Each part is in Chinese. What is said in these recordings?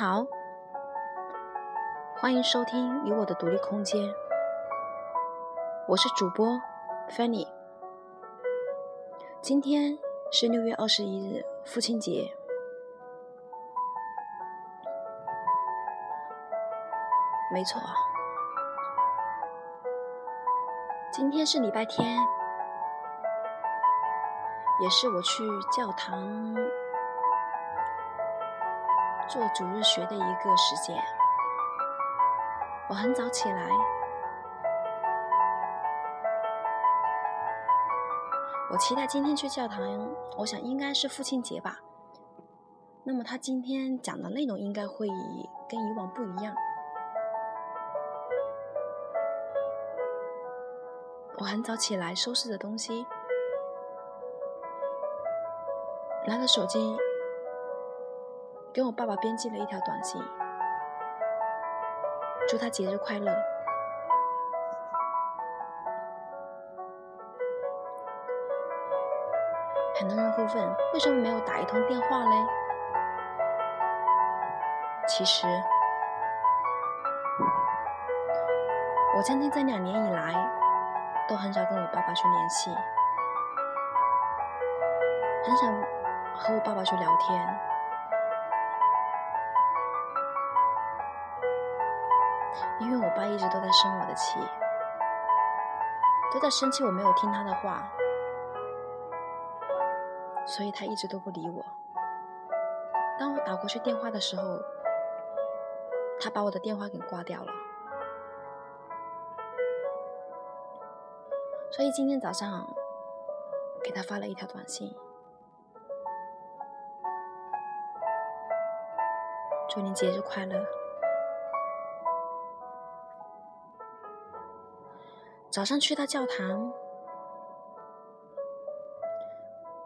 好，欢迎收听《你我的独立空间》，我是主播 Fanny。今天是六月二十一日，父亲节。没错，今天是礼拜天，也是我去教堂。做主日学的一个时间，我很早起来，我期待今天去教堂。我想应该是父亲节吧。那么他今天讲的内容应该会跟以往不一样。我很早起来，收拾着东西，拿着手机。给我爸爸编辑了一条短信，祝他节日快乐。很多人会问，为什么没有打一通电话嘞？其实，我将近这两年以来，都很少跟我爸爸去联系，很少和我爸爸去聊天。因为我爸一直都在生我的气，都在生气我没有听他的话，所以他一直都不理我。当我打过去电话的时候，他把我的电话给挂掉了。所以今天早上给他发了一条短信，祝你节日快乐。早上去到教堂，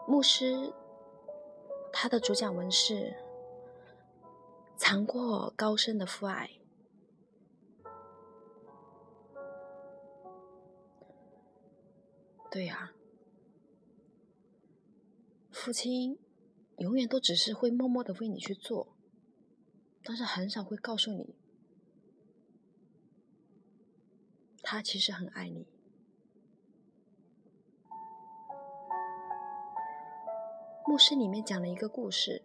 牧师他的主讲文是“尝过高深的父爱”。对呀，父亲永远都只是会默默的为你去做，但是很少会告诉你。他其实很爱你。牧师里面讲了一个故事，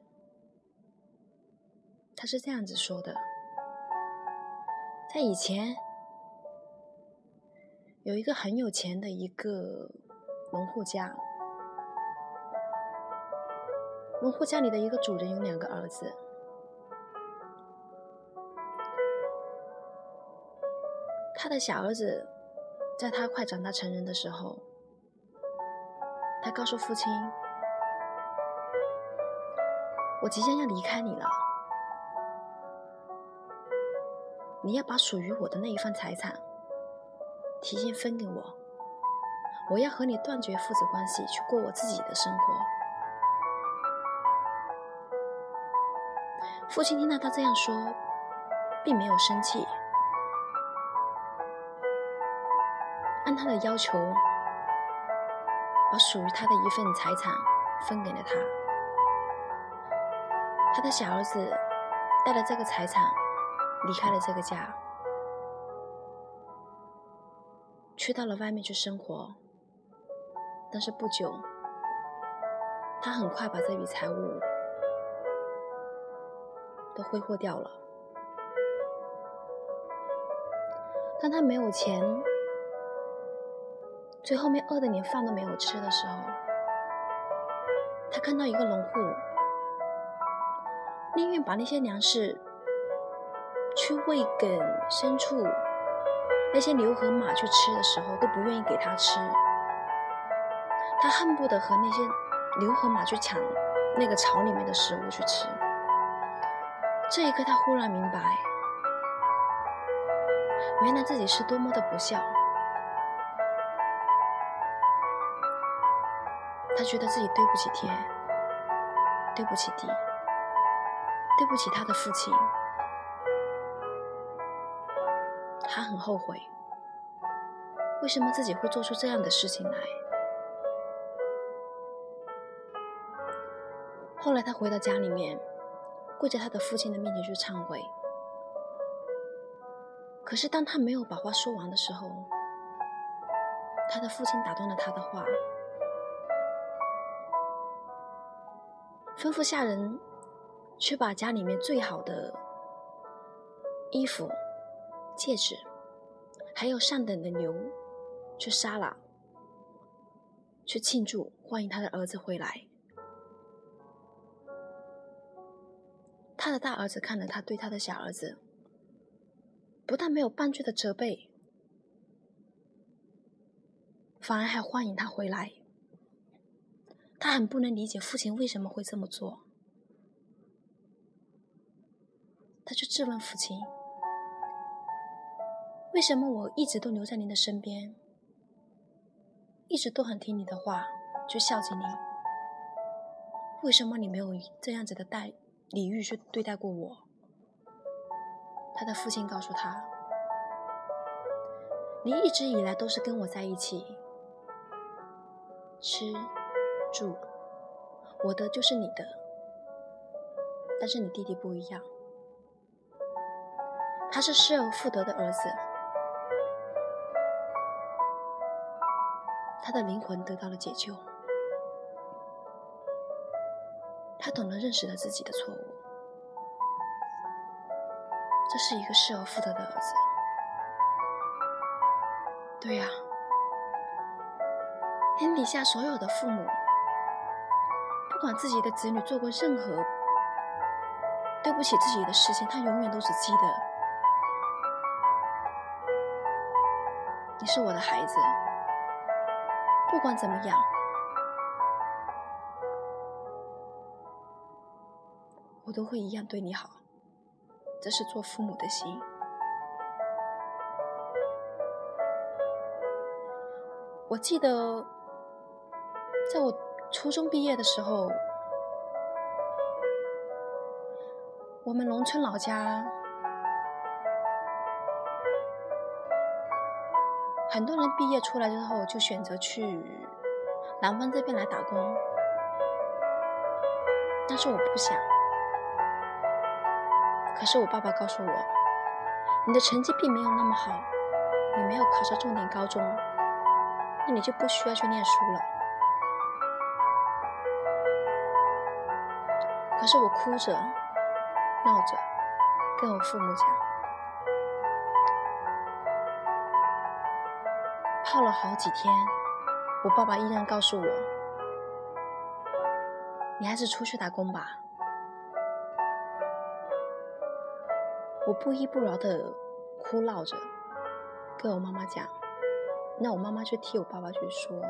他是这样子说的：在以前，有一个很有钱的一个农户家，农户家里的一个主人有两个儿子。的小儿子，在他快长大成人的时候，他告诉父亲：“我即将要离开你了，你要把属于我的那一份财产提前分给我，我要和你断绝父子关系，去过我自己的生活。”父亲听到他这样说，并没有生气。按他的要求，把属于他的一份财产分给了他。他的小儿子带了这个财产离开了这个家，去到了外面去生活。但是不久，他很快把这笔财物都挥霍掉了。当他没有钱。最后面饿的连饭都没有吃的时候，他看到一个农户，宁愿把那些粮食去喂给牲畜，那些牛和马去吃的时候，都不愿意给他吃。他恨不得和那些牛和马去抢那个草里面的食物去吃。这一刻，他忽然明白，原来自己是多么的不孝。他觉得自己对不起天，对不起地，对不起他的父亲，他很后悔，为什么自己会做出这样的事情来？后来他回到家里面，跪在他的父亲的面前去忏悔。可是当他没有把话说完的时候，他的父亲打断了他的话，吩咐下人去把家里面最好的衣服、戒指，还有上等的牛去杀了，去庆祝欢迎他的儿子回来。他的大儿子看了他对他的小儿子，不但没有半句的责备。反而还欢迎他回来。他很不能理解父亲为什么会这么做，他就质问父亲：“为什么我一直都留在您的身边，一直都很听你的话，去孝敬你？为什么你没有这样子的待礼遇去对待过我？”他的父亲告诉他：“你一直以来都是跟我在一起。”吃，住，我的就是你的，但是你弟弟不一样，他是失而复得的儿子，他的灵魂得到了解救，他懂得认识了自己的错误，这是一个失而复得的儿子，对呀。天底下所有的父母，不管自己的子女做过任何对不起自己的事情，他永远都只记得你是我的孩子，不管怎么样，我都会一样对你好。这是做父母的心。我记得。在我初中毕业的时候，我们农村老家很多人毕业出来之后就选择去南方这边来打工，但是我不想。可是我爸爸告诉我，你的成绩并没有那么好，你没有考上重点高中，那你就不需要去念书了。可是我哭着、闹着，跟我父母讲，泡了好几天，我爸爸依然告诉我：“你还是出去打工吧。”我不依不饶的哭闹着，跟我妈妈讲，那我妈妈就替我爸爸去说，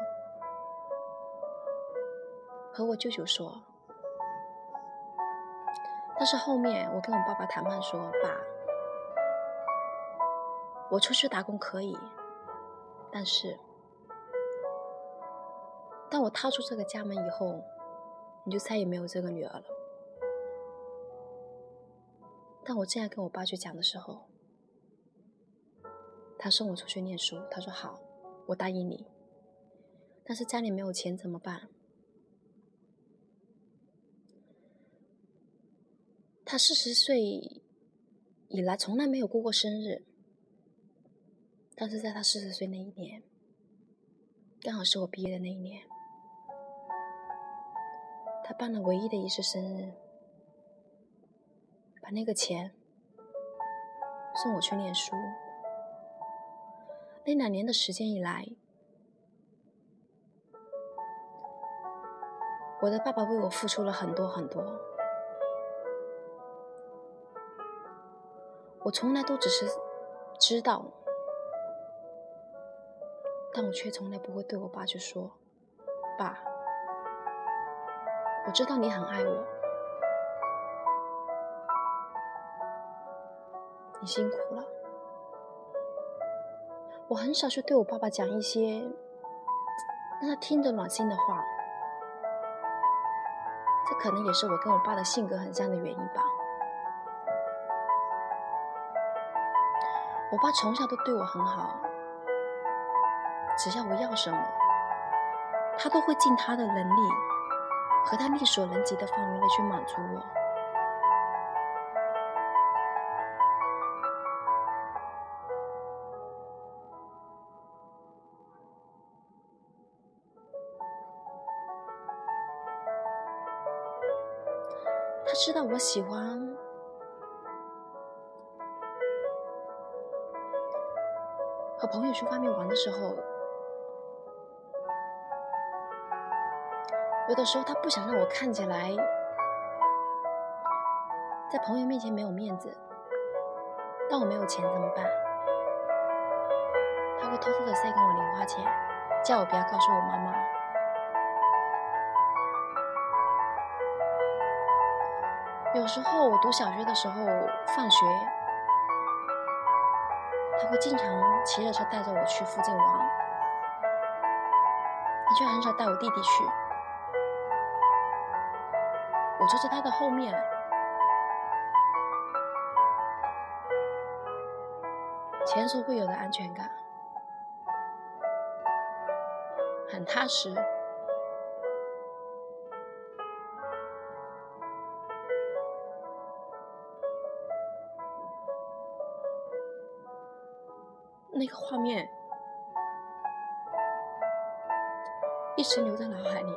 和我舅舅说。但是后面我跟我爸爸谈判说：“爸，我出去打工可以，但是当我踏出这个家门以后，你就再也没有这个女儿了。”当我这样跟我爸去讲的时候，他送我出去念书。他说：“好，我答应你，但是家里没有钱怎么办？”他四十岁以来从来没有过过生日，但是在他四十岁那一年，刚好是我毕业的那一年，他办了唯一的一次生日，把那个钱送我去念书。那两年的时间以来，我的爸爸为我付出了很多很多。我从来都只是知道，但我却从来不会对我爸去说：“爸，我知道你很爱我，你辛苦了。”我很少去对我爸爸讲一些让他听着暖心的话，这可能也是我跟我爸的性格很像的原因吧。我爸从小都对我很好只要我要什么他都会尽他的能力和他力所能及的范围内去满足我。他知道我喜欢朋友去外面玩的时候，有的时候他不想让我看起来在朋友面前没有面子，但我没有钱怎么办？他会偷偷的塞给我零花钱，叫我不要告诉我妈妈。有时候我读小学的时候放学，他会经常骑着车带着我去附近玩，他却很少带我弟弟去。我坐在他的后面，前所未有的安全感，很踏实。那个画面一直留在脑海里。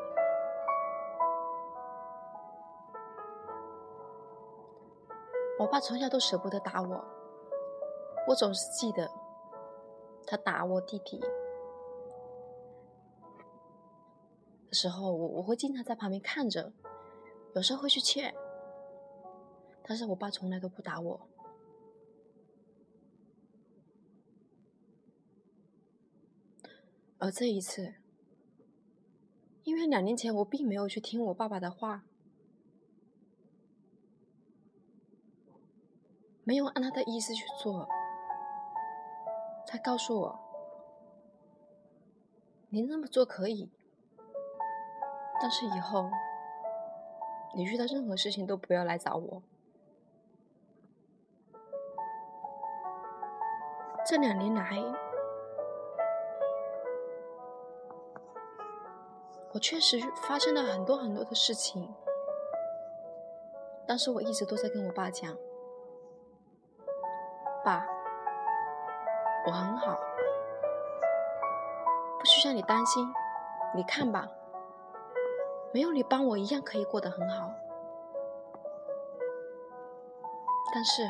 我爸从小都舍不得打我，我总是记得他打我弟弟的时候，我我会经常在旁边看着，有时候会去劝，但是我爸从来都不打我。而这一次，因为两年前我并没有去听我爸爸的话，没有按他的意思去做，他告诉我：“你那么做可以，但是以后你遇到任何事情都不要来找我。”这两年来。我确实发生了很多很多的事情，但是我一直都在跟我爸讲：“爸，我很好，不需要你担心。你看吧，没有你帮我一样可以过得很好。”但是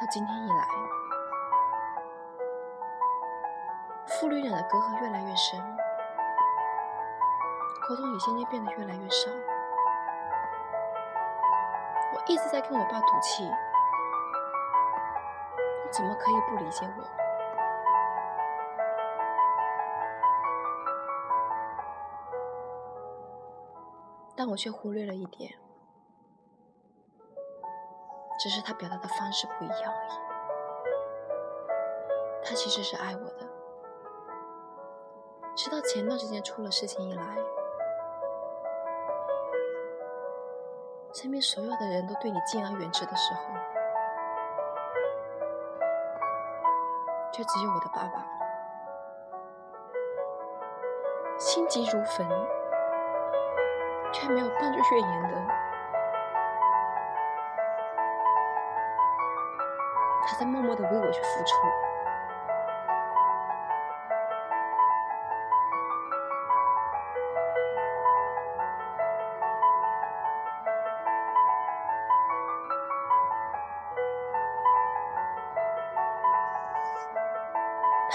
到今天以来。父女俩的隔阂越来越深，沟通也渐渐变得越来越少。我一直在跟我爸赌气，你怎么可以不理解我？但我却忽略了一点，只是他表达的方式不一样而已。他其实是爱我的。直到前段时间出了事情以来，身边所有的人都对你敬而远之的时候，却只有我的爸爸心急如焚，却没有半句怨言的，他在默默的为我去付出。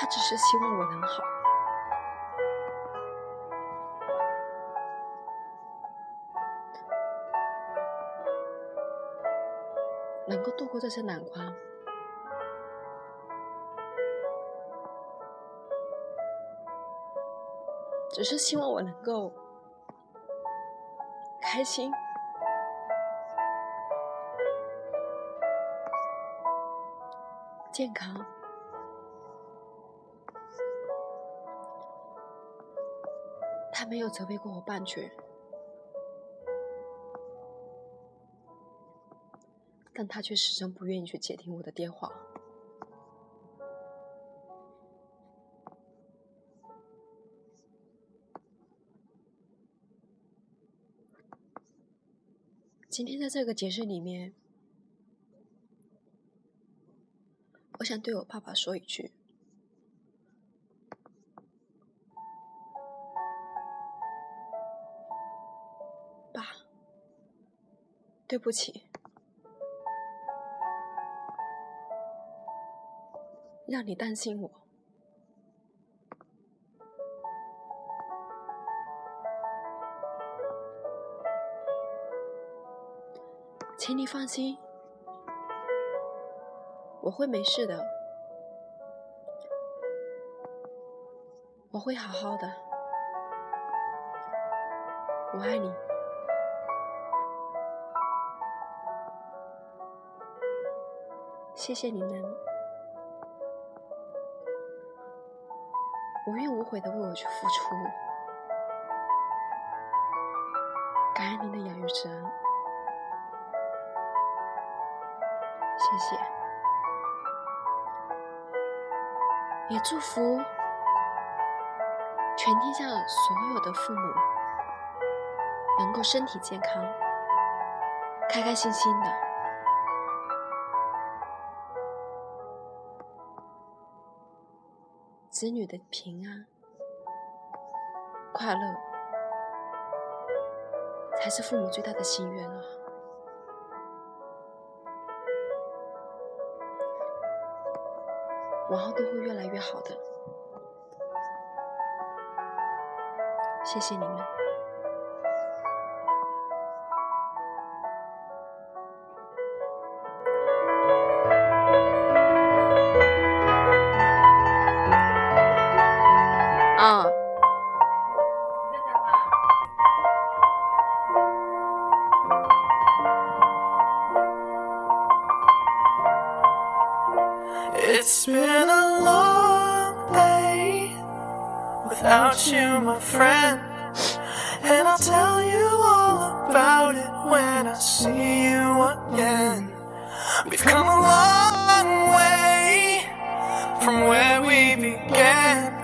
他只是希望我能好，能够度过这些难关，只是希望我能够开心、健康。没有责备过我半句，但他却始终不愿意去接听我的电话。今天在这个节日里面，我想对我爸爸说一句。对不起，让你担心我。请你放心，我会没事的，我会好好的，我爱你。谢谢你们，无怨无悔的为我去付出，感恩您的养育之恩。谢谢，也祝福全天下所有的父母能够身体健康、开开心心的，子女的平安、快乐，才是父母最大的心愿啊！往后都会越来越好的，谢谢你们。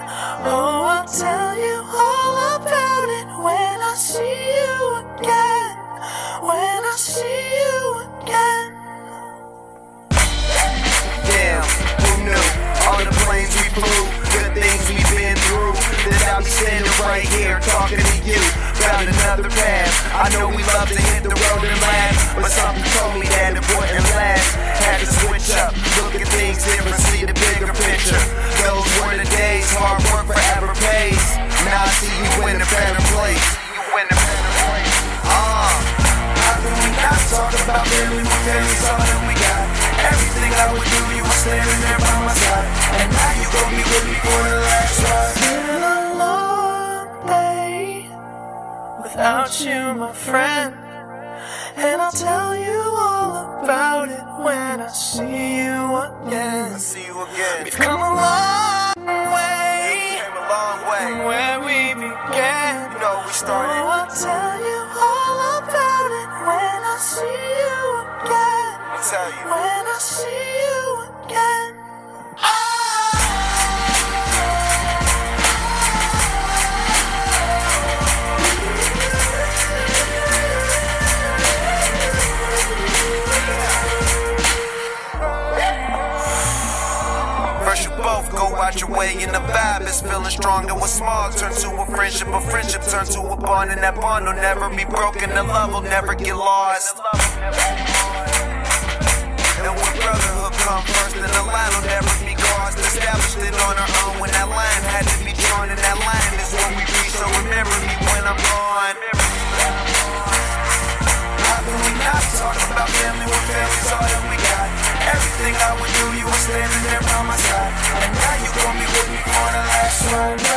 Oh, I'll tell you all about it when I see you again. When I see you again. Damn, who knew? All the planes we flew, the things we've been through. That I'll be standing right here talking to you about another path. I know we love to hit the road and laugh, but something told me that it wouldn't last. Had to switch up, look at things different, see the bigger picture. Those were the days, hard work forever pays. Now I see you in a better place. You in a better place. Uh, how can we not talk about family when family's all that we got? Everything I would do, you were standing there by my side. And now you gon' be with me for the last ride. a long day without you, my friend. And I'll tell you all about it when I see you again. See you again. We've come a long way Came a long from way. where we began. You know we Oh. I'll tell you all about it when I see you again. I tell you. When I see you friendship, a friendship turn to a bond, and that bond will never be broken. The love will never get lost. And when brotherhood come first, then the line will never be crossed. Established it on our own when that line had to be drawn, and that line is when we reach. So remember me when I'm gone. How can we not talk about family when family's all that we got? Everything I would do, you were standing there by my side. And now you gon' be with me for the last ride.